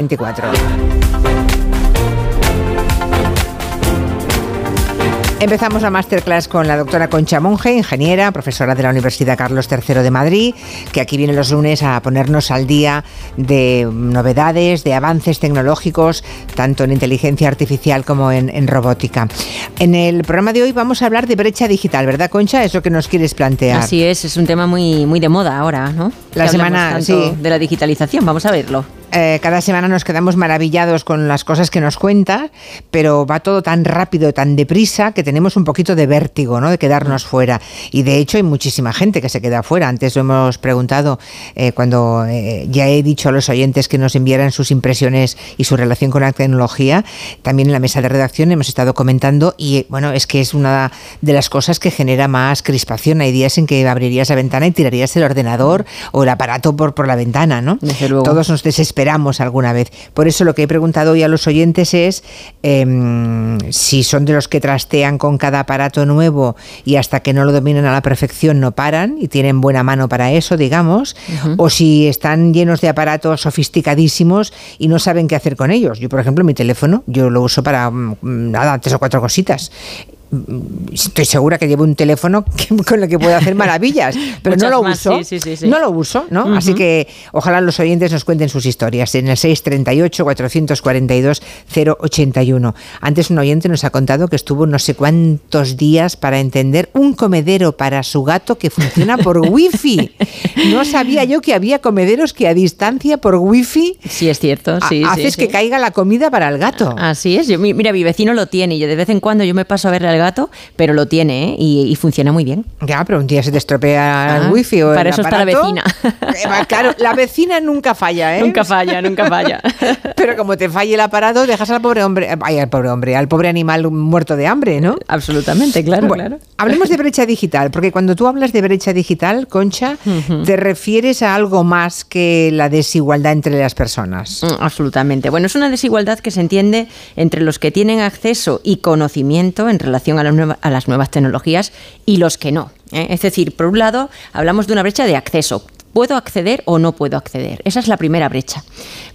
24. Empezamos la masterclass con la doctora Concha Monge, ingeniera, profesora de la Universidad Carlos III de Madrid, que aquí viene los lunes a ponernos al día de novedades, de avances tecnológicos, tanto en inteligencia artificial como en, robótica. En el programa de hoy vamos a hablar de brecha digital, ¿verdad, Concha? Es lo que nos quieres plantear. Así es, es un tema muy, muy de moda ahora, ¿no? La semana sí. de la digitalización, vamos a verlo. Eh, cada semana nos quedamos maravillados con las cosas que nos cuenta, pero va todo tan rápido, tan deprisa, que tenemos un poquito de vértigo, ¿no? De quedarnos fuera. Y de hecho hay muchísima gente que se queda fuera. Antes lo hemos preguntado eh, cuando eh, ya he dicho a los oyentes que nos enviaran sus impresiones y su relación con la tecnología. También en la mesa de redacción hemos estado comentando y bueno, es que es una de las cosas que genera más crispación. Hay días en que abrirías la ventana y tirarías el ordenador o el aparato por, por la ventana, ¿no? Todos nos desesperamos esperamos alguna vez. Por eso lo que he preguntado hoy a los oyentes es em, si son de los que trastean con cada aparato nuevo y hasta que no lo dominan a la perfección no paran y tienen buena mano para eso, digamos, o si están llenos de aparatos sofisticadísimos y no saben qué hacer con ellos. Yo, por ejemplo, mi teléfono, yo lo uso para mm, nada, tres o cuatro cositas estoy segura que llevo un teléfono con el que puedo hacer maravillas, pero no lo uso. no lo uso, ¿no? Así que ojalá los oyentes nos cuenten sus historias en el 638 442 081. Antes un oyente nos ha contado que estuvo no sé cuántos días para entender un comedero para su gato que funciona por wifi. No sabía yo que había comederos que a distancia por wifi Sí, es cierto, sí. Haces que caiga la comida para el gato. Así es. Yo, mira, mi vecino lo tiene y yo de vez en cuando yo me paso a verle al gato, pero lo tiene ¿eh? y, funciona muy bien. Ya, pero un día se te estropea el ah, wifi o Para eso está la vecina. Eh, claro, la vecina nunca falla, ¿eh? Nunca falla, nunca falla. pero como te falle el aparato, dejas al pobre hombre, ay, al pobre hombre, al pobre animal muerto de hambre, ¿no? Absolutamente, claro, claro. Hablemos de brecha digital, porque cuando tú hablas de brecha digital, Concha, te refieres a algo más que la desigualdad entre las personas. Mm, absolutamente. Bueno, es una desigualdad que se entiende entre los que tienen acceso y conocimiento en relación a, las nuevas tecnologías y los que no. ¿eh? Es decir, por un lado, hablamos de una brecha de acceso. ¿Puedo acceder o no puedo acceder? Esa es la primera brecha.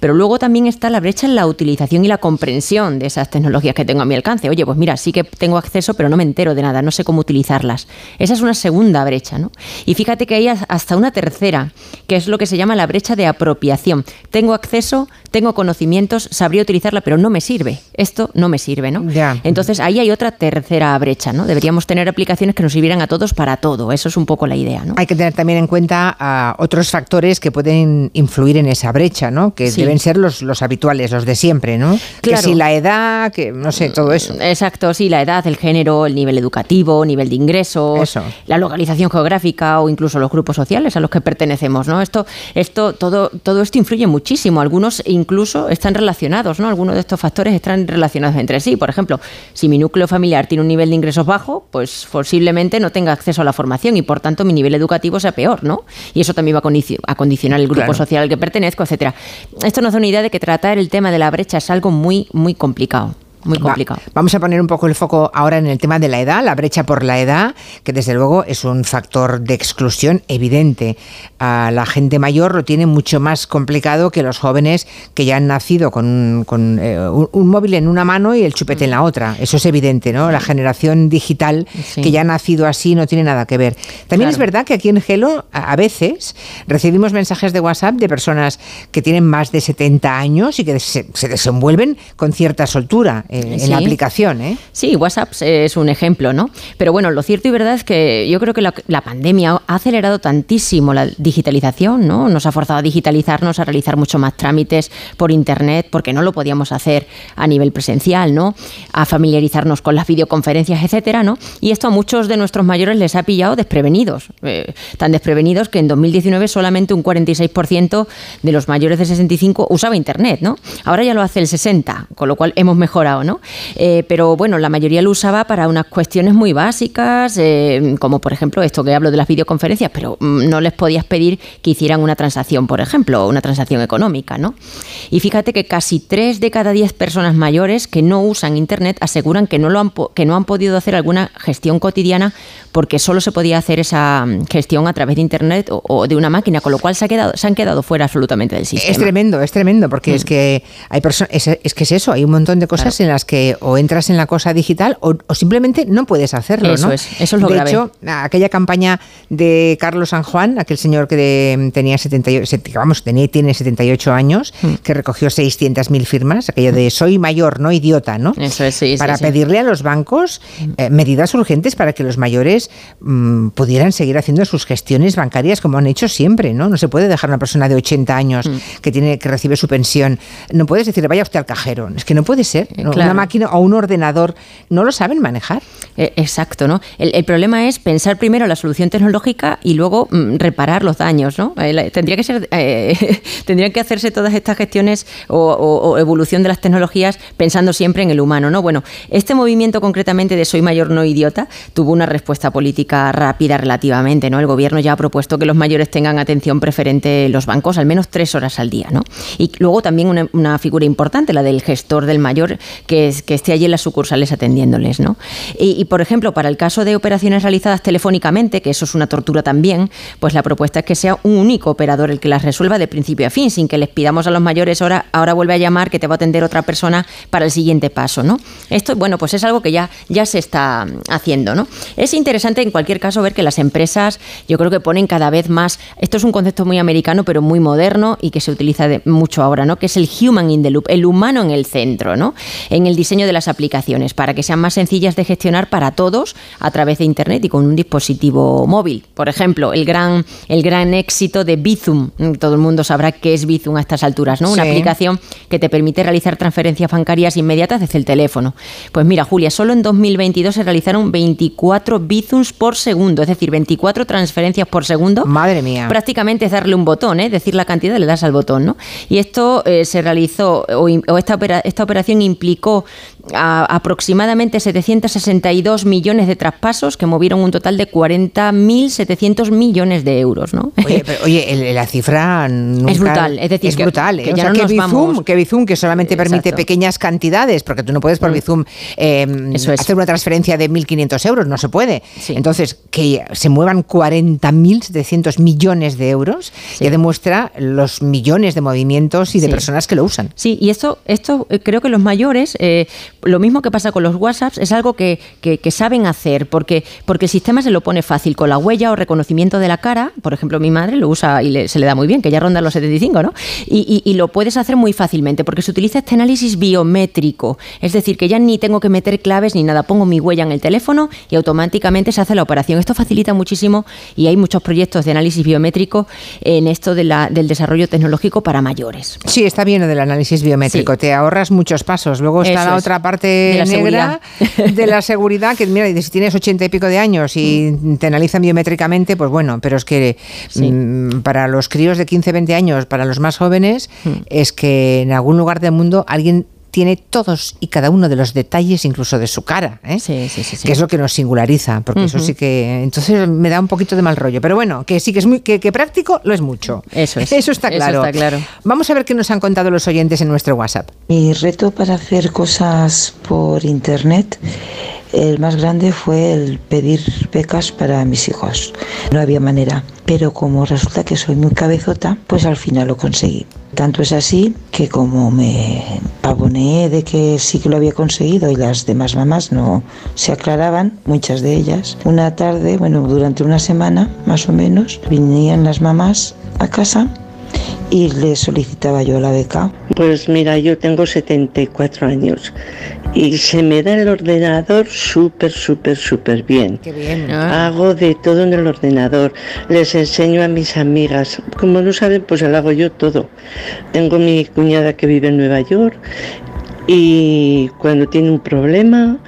Pero luego también está la brecha en la utilización y la comprensión de esas tecnologías que tengo a mi alcance. Oye, pues mira, sí que tengo acceso, pero no me entero de nada, no sé cómo utilizarlas. Esa es una segunda brecha, ¿no? Y fíjate que hay hasta una tercera, que es lo que se llama la brecha de apropiación. Tengo acceso, tengo conocimientos, sabría utilizarla, pero no me sirve. Esto no me sirve, ¿no? Entonces ahí hay otra tercera brecha, ¿no? Deberíamos tener aplicaciones que nos sirvieran a todos para todo. Eso es un poco la idea, ¿no? Hay que tener también en cuenta a otros factores que pueden influir en esa brecha, ¿no? Que deben ser los, los habituales, los de siempre, ¿no? Que si la edad, que no sé, todo eso. Mm, exacto, sí, la edad, el género, el nivel educativo, nivel de ingresos, la localización geográfica o incluso los grupos sociales a los que pertenecemos, ¿no? Esto, esto, todo, todo esto influye muchísimo. Algunos incluso están relacionados, ¿no? Algunos de estos factores están relacionados entre sí. Por ejemplo, si mi núcleo familiar tiene un nivel de ingresos bajo, pues posiblemente no tenga acceso a la formación y por tanto mi nivel educativo sea peor, ¿no? Y eso también va a a condicionar el grupo social al que pertenezco, etcétera. Esto nos da una idea de que tratar el tema de la brecha es algo muy, muy complicado muy complicado. vamos a poner un poco el foco ahora en el tema de la edad, la brecha por la edad, que desde luego es un factor de exclusión evidente. A la gente mayor lo tiene mucho más complicado que los jóvenes que ya han nacido con, eh, un, móvil en una mano y el chupete en la otra. Eso es evidente, ¿no? La generación digital que ya ha nacido así no tiene nada que ver. También es verdad que aquí en Gelo a veces recibimos mensajes de WhatsApp de personas que tienen más de 70 años y que se, se desenvuelven con cierta soltura en la aplicación. ¿eh? Sí, WhatsApp es un ejemplo, ¿no? Pero bueno, lo cierto y verdad es que yo creo que la, pandemia ha acelerado tantísimo la digitalización, ¿no? Nos ha forzado a digitalizarnos, a realizar mucho más trámites por Internet, porque no lo podíamos hacer a nivel presencial, ¿no? A familiarizarnos con las videoconferencias, etcétera, ¿no? Y esto a muchos de nuestros mayores les ha pillado desprevenidos, eh, tan desprevenidos que en 2019 solamente un 46% de los mayores de 65 usaba Internet, ¿no? Ahora ya lo hace el 60, con lo cual hemos mejorado ¿no? Eh, pero bueno, la mayoría lo usaba para unas cuestiones muy básicas, eh, como por ejemplo esto que hablo de las videoconferencias, pero mm, no les podías pedir que hicieran una transacción, por ejemplo, una transacción económica, ¿no? Y fíjate que casi 3 de cada 10 personas mayores que no usan Internet aseguran que no, lo han, que no han podido hacer alguna gestión cotidiana porque solo se podía hacer esa mm, gestión a través de Internet o, de una máquina, con lo cual se, ha quedado, se han quedado fuera absolutamente del sistema. Es tremendo, es tremendo, porque es mm. que hay personas, es, que es eso, hay un montón de cosas en las que o entras en la cosa digital o, simplemente no puedes hacerlo. Eso es, eso es lo de grave. hecho, aquella campaña de Carlos San Juan, aquel señor que tenía 78, vamos, tenía, tiene 78 años, mm. que recogió 600.000 firmas, aquello de soy mayor, no idiota, ¿no? Eso es, sí, Para pedirle a los bancos eh, medidas urgentes para que los mayores mm, pudieran seguir haciendo sus gestiones bancarias como han hecho siempre, ¿no? No se puede dejar a una persona de 80 años mm. que tiene que recibe su pensión. No puedes decirle, vaya usted al cajero. Es que no puede ser. Eh, una máquina o un ordenador no lo saben manejar. Eh, exacto, ¿no? El, problema es pensar primero la solución tecnológica y luego mm, reparar los daños, ¿no? tendría que ser, tendrían que hacerse todas estas gestiones o, evolución de las tecnologías pensando siempre en el humano, ¿no? Bueno, este movimiento concretamente de soy mayor no idiota tuvo una respuesta política rápida relativamente, ¿no? El gobierno ya ha propuesto que los mayores tengan atención preferente en los bancos, al menos tres horas al día, ¿no? Y luego también una, figura importante, la del gestor del mayor, que, es, que esté allí en las sucursales atendiéndoles, ¿no? Y, por ejemplo, para el caso de operaciones realizadas telefónicamente, que eso es una tortura también, pues la propuesta es que sea un único operador el que las resuelva de principio a fin, sin que les pidamos a los mayores ahora, ahora vuelve a llamar que te va a atender otra persona para el siguiente paso, ¿no? Esto, bueno, pues es algo que ya, ya se está haciendo, ¿no? Es interesante en cualquier caso ver que las empresas, yo creo que ponen cada vez más, esto es un concepto muy americano, pero muy moderno y que se utiliza mucho ahora, ¿no? Que es el human in the loop, el humano en el centro, ¿no? En el diseño de las aplicaciones, para que sean más sencillas de gestionar para todos a través de Internet y con un dispositivo móvil. Por ejemplo, el gran, el gran éxito de Bizum. Todo el mundo sabrá qué es Bizum a estas alturas, ¿no? Una aplicación que te permite realizar transferencias bancarias inmediatas desde el teléfono. Pues mira, Julia, solo en 2022 se realizaron 24 Bizums por segundo, es decir, 24 transferencias por segundo. Madre mía. Prácticamente es darle un botón, ¿eh? decir la cantidad, le das al botón, ¿no? Y esto eh, se realizó, o, esta, esta operación implicó Go. A aproximadamente 762 millones de traspasos que movieron un total de 40.700 millones de euros, ¿no? Oye, la cifra es brutal, es decir, es brutal. Que, ¿eh? ya que, Bizum, que Bizum, que solamente permite pequeñas cantidades, porque tú no puedes por mm. Bizum em, hacer una transferencia de 1.500 euros, no se puede. Entonces, que se muevan 40.700 millones de euros ya demuestra los millones de movimientos y de personas que lo usan. Sí, y esto, esto eh, creo que los mayores eh, lo mismo que pasa con los WhatsApps, es algo que, saben hacer, porque, porque el sistema se lo pone fácil con la huella o reconocimiento de la cara. Por ejemplo, mi madre lo usa y se le da muy bien, que ya ronda los 75, ¿no? Y, y, lo puedes hacer muy fácilmente, porque se utiliza este análisis biométrico. Es decir, que ya ni tengo que meter claves ni nada, pongo mi huella en el teléfono y automáticamente se hace la operación. Esto facilita muchísimo y hay muchos proyectos de análisis biométrico en esto de la, del desarrollo tecnológico para mayores. Sí, está bien lo del análisis biométrico, te ahorras muchos pasos. Luego está la otra parte de la negra seguridad. de la seguridad, que mira, si tienes ochenta y pico de años y mm. te analizan biométricamente, pues bueno, pero es que mm, para los críos de 15, 20 años, para los más jóvenes, mm. es que en algún lugar del mundo alguien tiene todos y cada uno de los detalles, incluso de su cara, ¿eh? sí, sí, sí, que es lo que nos singulariza, porque eso sí que entonces me da un poquito de mal rollo, pero bueno, que sí que es muy que, práctico lo es mucho. Eso es. Eso está claro. Eso está claro. Vamos a ver qué nos han contado los oyentes en nuestro WhatsApp. Mi reto para hacer cosas por internet el más grande fue el pedir becas para mis hijos. No había manera, pero como resulta que soy muy cabezota, pues al final lo conseguí. Tanto es así que como me pavoneé de que sí que lo había conseguido y las demás mamás no se aclaraban, muchas de ellas, una tarde, bueno, durante una semana más o menos, vinían las mamás a casa y le solicitaba yo la beca. Pues mira, yo tengo 74 años y se me da el ordenador súper, súper, súper bien. Qué bien. Hago de todo en el ordenador. Les enseño a mis amigas. Como no saben, pues lo hago yo todo. Tengo mi cuñada que vive en Nueva York y cuando tiene un problema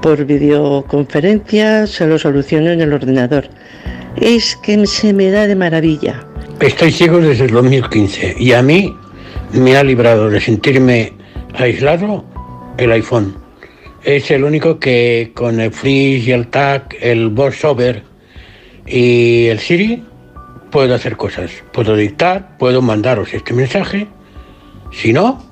por videoconferencia se lo soluciono en el ordenador. Es que se me da de maravilla. Estoy ciego desde el 2015 y a mí me ha librado de sentirme aislado el iPhone. es el único que con el Freeze y el Tag, el VoiceOver y el Siri puedo hacer cosas. Puedo dictar, puedo mandaros este mensaje. Si no,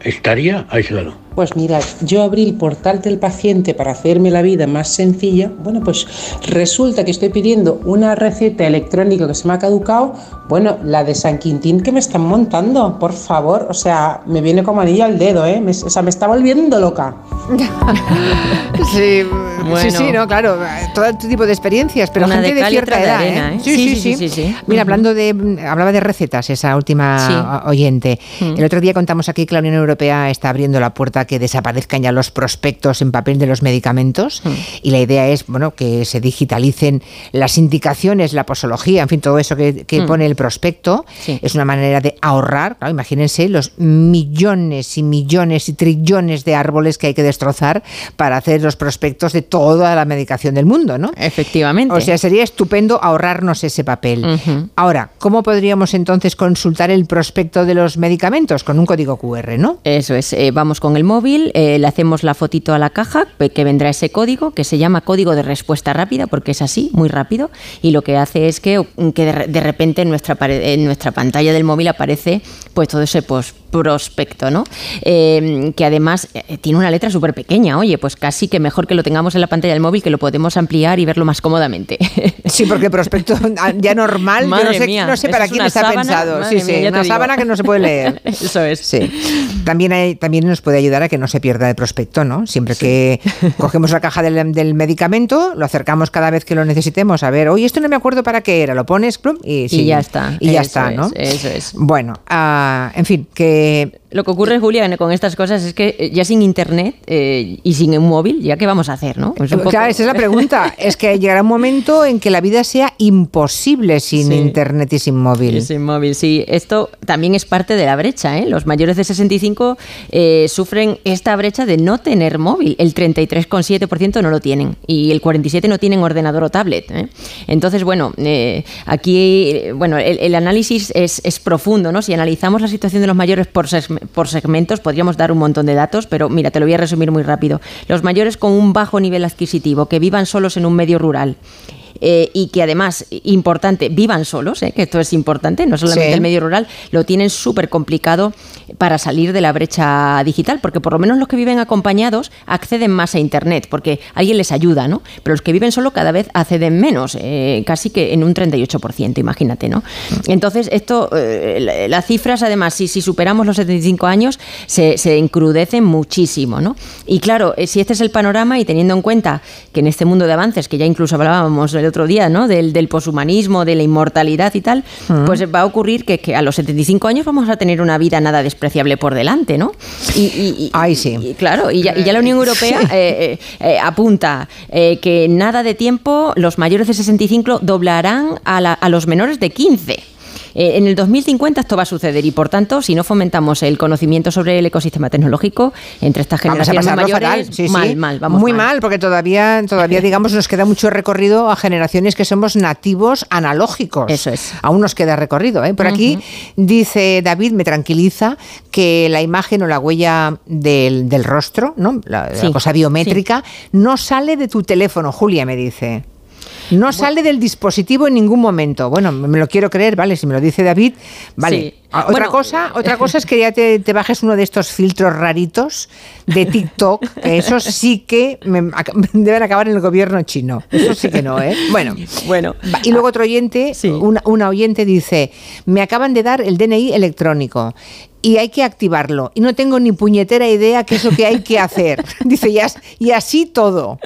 estaría aislado. Pues mira, yo abrí el portal del paciente para hacerme la vida más sencilla. Bueno, pues resulta que estoy pidiendo una receta electrónica que se me ha caducado. Bueno, la de San Quintín que me están montando, por favor. O sea, me viene como anillo al dedo, ¿eh? Me- o sea, me está volviendo loca. Sí, Bueno. sí, sí, no, claro, todo tipo de experiencias, pero Una gente de de, cierta de edad, arena, ¿eh? ¿eh? Sí, sí, sí. sí, sí. Mira, hablando de, hablaba de recetas, esa última oyente. Mm. El otro día contamos aquí que la Unión Europea está abriendo la puerta que desaparezcan ya los prospectos en papel de los medicamentos Mm. y la idea es, bueno, que se digitalicen las indicaciones, la posología, en fin, todo eso que, que Mm. pone el prospecto. Sí. Es una manera de ahorrar, claro, imagínense los millones y millones y trillones de árboles que hay que destrozar para hacer los prospectos de toda la medicación del mundo, ¿no? Efectivamente. O sea, sería estupendo ahorrarnos ese papel. Ahora, ¿cómo podríamos entonces consultar el prospecto de los medicamentos? Con un código QR, ¿no? Eso es, eh, vamos con el móvil, eh, le hacemos la fotito a la caja, que vendrá ese código, que se llama código de respuesta rápida, porque es así, muy rápido, y lo que hace es que, que de, re- de repente en nuestra, en nuestra pantalla del móvil aparece pues todo ese pues, prospecto, ¿no? Eh, que además eh, tiene una letra súper pequeña, oye, pues casi que mejor que lo tengamos en la pantalla del móvil, que lo podemos ampliar y verlo más cómodamente. Sí, porque prospecto ya normal, yo no Madre sé, mía, no sé para quién está sábana, pensado. madre Sí, mía, sí, una sábana que no se puede leer. Eso es. Sí. También, hay, también nos puede ayudar a que no se pierda el prospecto, ¿no? Siempre que cogemos la caja del, del medicamento, lo acercamos cada vez que lo necesitemos. A ver, oye, esto no me acuerdo para qué era. Lo pones plum, y, sí, ya está, Y ya eso está, ¿no? es, eso es. Bueno, ah, en fin, que Lo que ocurre, Julia, con estas cosas es que eh, ya sin internet eh, y sin un móvil, ¿ya qué vamos a hacer, no? Pues poco- Claro, esa es la pregunta. es que llegará un momento en que la vida sea imposible sin Sí. internet y sin móvil. Y sin móvil, sí. Esto también es parte de la brecha. ¿eh? Los mayores de 65 eh, sufren esta brecha de no tener móvil. El 33,7% no lo tienen y el 47% no tienen ordenador o tablet. ¿eh? Entonces, bueno, eh, aquí bueno, el, el análisis es, es profundo. ¿no? Si analizamos la situación de los mayores por, por segmentos, podríamos dar un montón de datos, pero mira, te lo voy a resumir muy rápido. Los mayores con un bajo nivel adquisitivo, que vivan solos en un medio rural, eh, y que además, importante, vivan solos, eh, que esto es importante, no solamente Sí. el medio rural, lo tienen súper complicado para salir de la brecha digital, porque por lo menos los que viven acompañados acceden más a Internet, porque alguien les ayuda, ¿no? Pero los que viven solo cada vez acceden menos, eh, casi que en un 38%, imagínate, ¿no? Entonces, esto, la- las cifras, además, si, si superamos los 75 años, se, se encrudecen muchísimo, ¿no? Y claro, si este es el panorama y teniendo en cuenta que en este mundo de avances, que ya incluso hablábamos el otro día, ¿no? Del, del poshumanismo, de la inmortalidad y tal, pues va a ocurrir que, que a los 75 años vamos a tener una vida nada despreciable por delante, ¿no? Y, y- y- Ay, sí. y claro, y ya, la Unión Europea eh, eh, eh, apunta eh, que en nada de tiempo los mayores de 65 doblarán a, la- a los menores de 15. Eh, en el 2050 esto va a suceder y, por tanto, si no fomentamos el conocimiento sobre el ecosistema tecnológico entre estas Vamos a generaciones mayores, fatal. Sí, sí. mal, mal, vamos Muy mal. porque todavía, todavía digamos, nos queda mucho recorrido a generaciones que somos nativos analógicos. Eso es. Aún nos queda recorrido. ¿eh? Por aquí dice David, me tranquiliza, que la imagen o la huella del, del rostro, ¿no? la, la cosa biométrica, no sale de tu teléfono, Julia me dice. No sale del dispositivo en ningún momento. Bueno, me lo quiero creer, vale, si me lo dice David, vale. Sí. Ah, Otra Bueno, cosa, otra cosa es que ya te, te bajes uno de estos filtros raritos de TikTok, que esos sí que me- deben acabar en el gobierno chino. Eso sí que no, ¿eh? Bueno. Bueno. Y luego otro oyente, Sí. una, una oyente dice, me acaban de dar el DNI electrónico y hay que activarlo y no tengo ni puñetera idea qué es lo que hay que hacer. Dice, y, as- y así todo.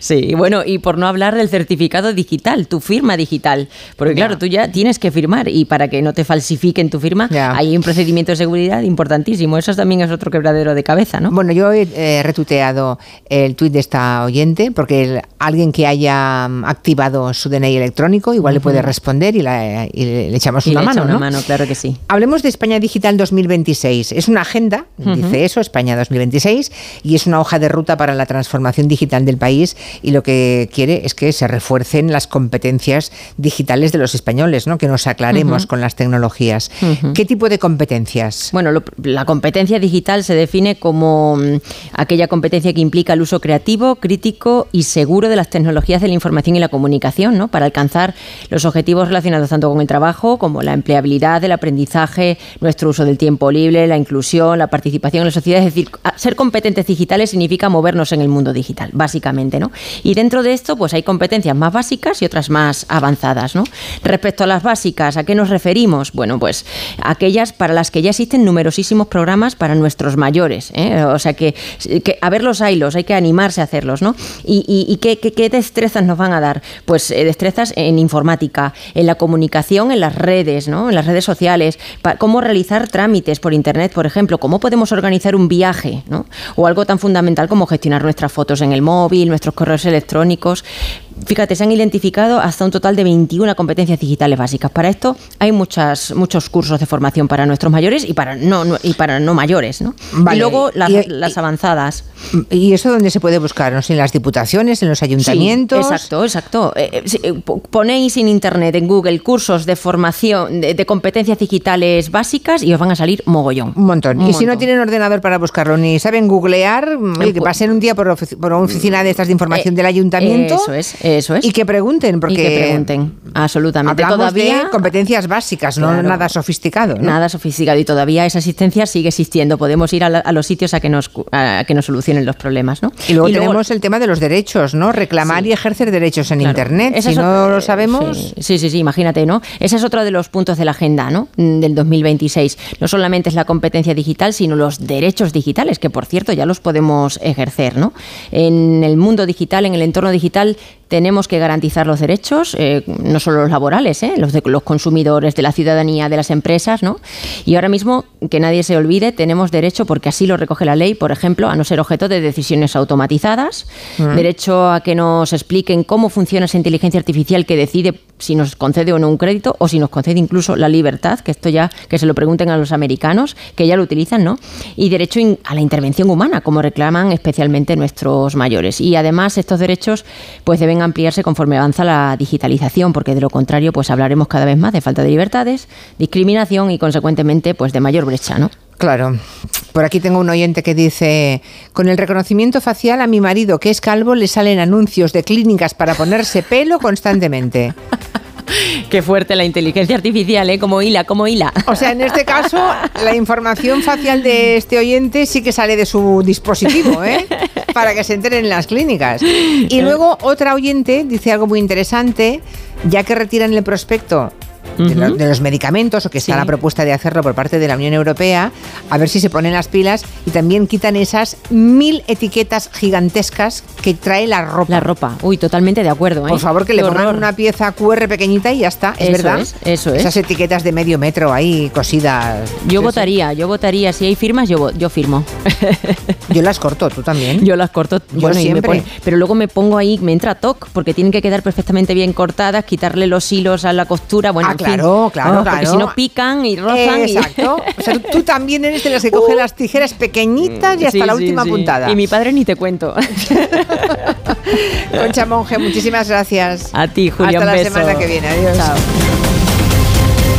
Sí, y bueno, y por no hablar del certificado digital, tu firma digital. Porque claro, tú ya tienes que firmar y para que no te falsifiquen tu firma, Hay un procedimiento de seguridad importantísimo. Eso también es otro quebradero de cabeza, ¿no? Bueno, yo he eh, retuiteado el tuit de esta oyente porque el- alguien que haya mm, activado su DNI electrónico igual le puede responder y, la- y le, echamos Y una le echa mano. una ¿no? mano, claro que sí. Hablemos de España Digital 2026. Es una agenda, dice eso, España 2026, y es una hoja de ruta para la transformación digital del país y lo que quiere es que se refuercen las competencias digitales de los españoles, ¿no? que nos aclaremos con las tecnologías. ¿Qué tipo de competencias? Bueno, la competencia digital se define como mm, aquella competencia que implica el uso creativo, crítico y seguro de las tecnologías de la información y la comunicación, ¿no? Para alcanzar los objetivos relacionados tanto con el trabajo como la empleabilidad, el aprendizaje, nuestro uso del tiempo libre, la inclusión, la participación en la sociedad. Es decir, ser competentes digitales significa movernos en el mundo digital, básicamente, ¿no? Y dentro de esto, pues hay competencias más básicas y otras más avanzadas, ¿no? Respecto a las básicas, ¿a qué nos referimos? Bueno, pues aquellas para las que ya existen numerosísimos programas para nuestros mayores. ¿eh? O sea que, a ver los hilos, hay que animarse a hacerlos, ¿no? ¿Y, qué, destrezas nos van a dar? Pues eh, destrezas en informática, en la comunicación, en las redes, ¿no? En las redes sociales, cómo realizar trámites por internet, por ejemplo, cómo podemos organizar un viaje, ¿no? O algo tan fundamental como gestionar nuestras fotos en el móvil, nuestros correos electrónicos. Fíjate, se han identificado hasta un total de 21 competencias digitales básicas. Para esto hay muchas, muchos cursos de formación para nuestros mayores y para no, y para no mayores. ¿no? y luego las, avanzadas. ¿Y eso dónde se puede buscar? ¿En las diputaciones, en los ayuntamientos? exacto, exacto. Eh, eh, eh, ponéis en Internet, en Google, cursos de formación de, competencias digitales básicas y os van a salir mogollón. Un montón. y si no tienen ordenador para buscarlo ni saben googlear, que pasen un día por, por una oficina de estas de información del ayuntamiento. Eso es eso es. Y que pregunten, porque. que pregunten, absolutamente. todavía, de competencias básicas, no nada sofisticado. Nada sofisticado. Y todavía esa asistencia sigue existiendo. Podemos ir a, los sitios a que, nos, a que nos solucionen los problemas, ¿no? Y luego tenemos el tema de los derechos, ¿no? Reclamar y ejercer derechos en Internet. si no lo sabemos. Sí, sí, sí, imagínate, ¿no? Ese es otro de los puntos de la agenda, ¿no? Del 2026. No solamente es la competencia digital, sino los derechos digitales, que por cierto ya los podemos ejercer, ¿no? En el mundo digital, en el entorno digital, tenemos que garantizar los derechos, eh, no solo los laborales, eh, los de los consumidores, de la ciudadanía, de las empresas, ¿no? Y ahora mismo, que nadie se olvide, tenemos derecho, porque así lo recoge la ley, por ejemplo, a no ser objeto de decisiones automatizadas, derecho a que nos expliquen cómo funciona esa inteligencia artificial que decide si nos concede o no un crédito, o si nos concede incluso la libertad, que esto ya, que se lo pregunten a los americanos, que ya lo utilizan, ¿no? Y derecho a la intervención humana, como reclaman especialmente nuestros mayores. Y además estos derechos pues deben ampliarse conforme avanza la digitalización, porque de lo contrario, pues hablaremos cada vez más de falta de libertades, discriminación y consecuentemente, pues de mayor brecha, ¿no? Claro. Por aquí tengo un oyente que dice, con el reconocimiento facial a mi marido que es calvo le salen anuncios de clínicas para ponerse pelo constantemente. Qué fuerte la inteligencia artificial, ¿eh? Como hila, como hila. O sea, en este caso, la información facial de este oyente sí que sale de su dispositivo, ¿eh? Para que se enteren en las clínicas. Y luego otra oyente dice algo muy interesante, ya que retiran el prospecto de, los medicamentos, o que está la propuesta de hacerlo por parte de la Unión Europea, a ver si se ponen las pilas y también quitan esas mil etiquetas gigantescas que trae la ropa. La ropa, uy, totalmente de acuerdo. ¿eh? Por favor, que le pongan una pieza QR pequeñita y ya está, es verdad. eso es. Esas etiquetas de medio metro ahí cosidas. Yo votaría, yo votaría. Si hay firmas, yo, yo firmo. yo las corto, tú también. Yo las corto, yo siempre. pero luego me pongo ahí, me entra toc, porque tienen que quedar perfectamente bien cortadas, quitarle los hilos a la costura. Bueno, ah, Claro, claro, oh, Porque si no pican y rozan. Exacto. O sea, tú también eres de las que coge las tijeras pequeñitas y hasta la última puntada. Y mi padre ni te cuento. Concha Monge, muchísimas gracias. A ti, Julián. Hasta la semana que viene. Adiós. Chao.